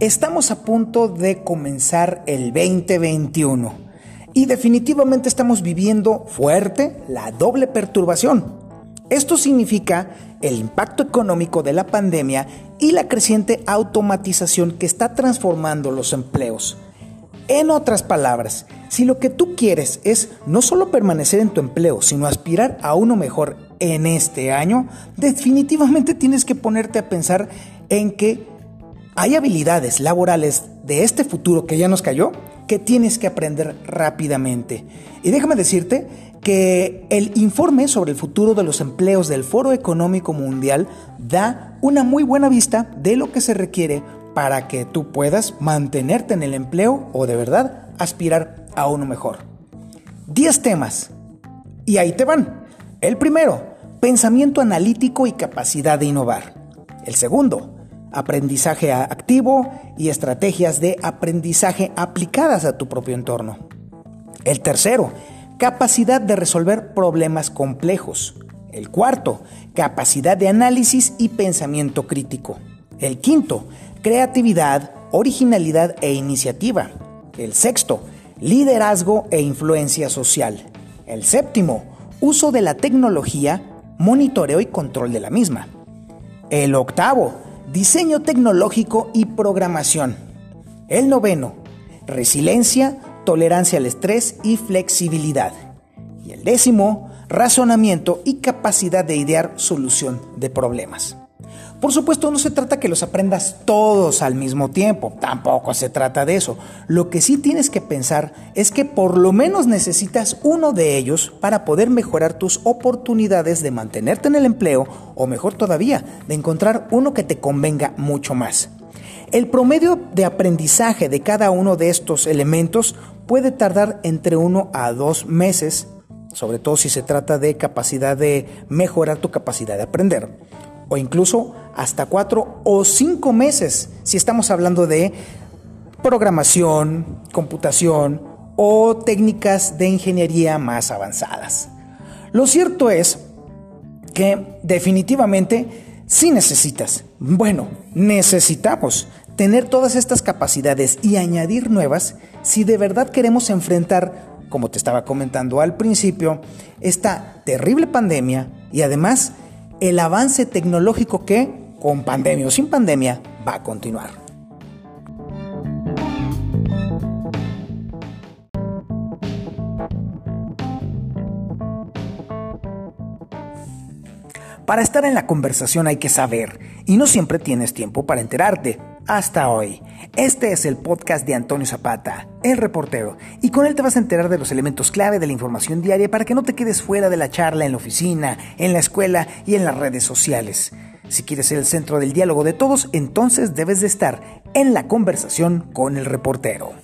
Estamos a punto de comenzar el 2021 y definitivamente estamos viviendo fuerte la doble perturbación. Esto significa el impacto económico de la pandemia y la creciente automatización que está transformando los empleos. En otras palabras, si lo que tú quieres es no solo permanecer en tu empleo, sino aspirar a uno mejor en este año, definitivamente tienes que ponerte a pensar en que hay habilidades laborales de este futuro que ya nos cayó que tienes que aprender rápidamente. Y déjame decirte que el informe sobre el futuro de los empleos del Foro Económico Mundial da una muy buena vista de lo que se requiere para que tú puedas mantenerte en el empleo o de verdad aspirar a uno mejor. 10 temas. Y ahí te van. El primero, pensamiento analítico y capacidad de innovar. El segundo, aprendizaje activo y estrategias de aprendizaje aplicadas a tu propio entorno. El tercero, capacidad de resolver problemas complejos. El cuarto, capacidad de análisis y pensamiento crítico. El quinto, creatividad, originalidad e iniciativa. El sexto, liderazgo e influencia social. El séptimo, uso de la tecnología, monitoreo y control de la misma. El octavo, diseño tecnológico y programación. El noveno, resiliencia, tolerancia al estrés y flexibilidad. Y el décimo, razonamiento y capacidad de idear solución de problemas. Por supuesto, no se trata que los aprendas todos al mismo tiempo, tampoco se trata de eso. Lo que sí tienes que pensar es que por lo menos necesitas uno de ellos para poder mejorar tus oportunidades de mantenerte en el empleo o mejor todavía, de encontrar uno que te convenga mucho más. El promedio de aprendizaje de cada uno de estos elementos puede tardar entre uno a dos meses, sobre todo si se trata de capacidad de mejorar tu capacidad de aprender o incluso hasta cuatro o cinco meses si estamos hablando de programación, computación o técnicas de ingeniería más avanzadas. Lo cierto es que definitivamente sí necesitas, bueno, necesitamos tener todas estas capacidades y añadir nuevas si de verdad queremos enfrentar, como te estaba comentando al principio, esta terrible pandemia y además el avance tecnológico que, con pandemia o sin pandemia, va a continuar. Para estar en la conversación hay que saber, y no siempre tienes tiempo para enterarte. Hasta hoy. Este es el podcast de Antonio Zapata, el reportero, y con él te vas a enterar de los elementos clave de la información diaria para que no te quedes fuera de la charla en la oficina, en la escuela y en las redes sociales. Si quieres ser el centro del diálogo de todos, entonces debes de estar en la conversación con el reportero.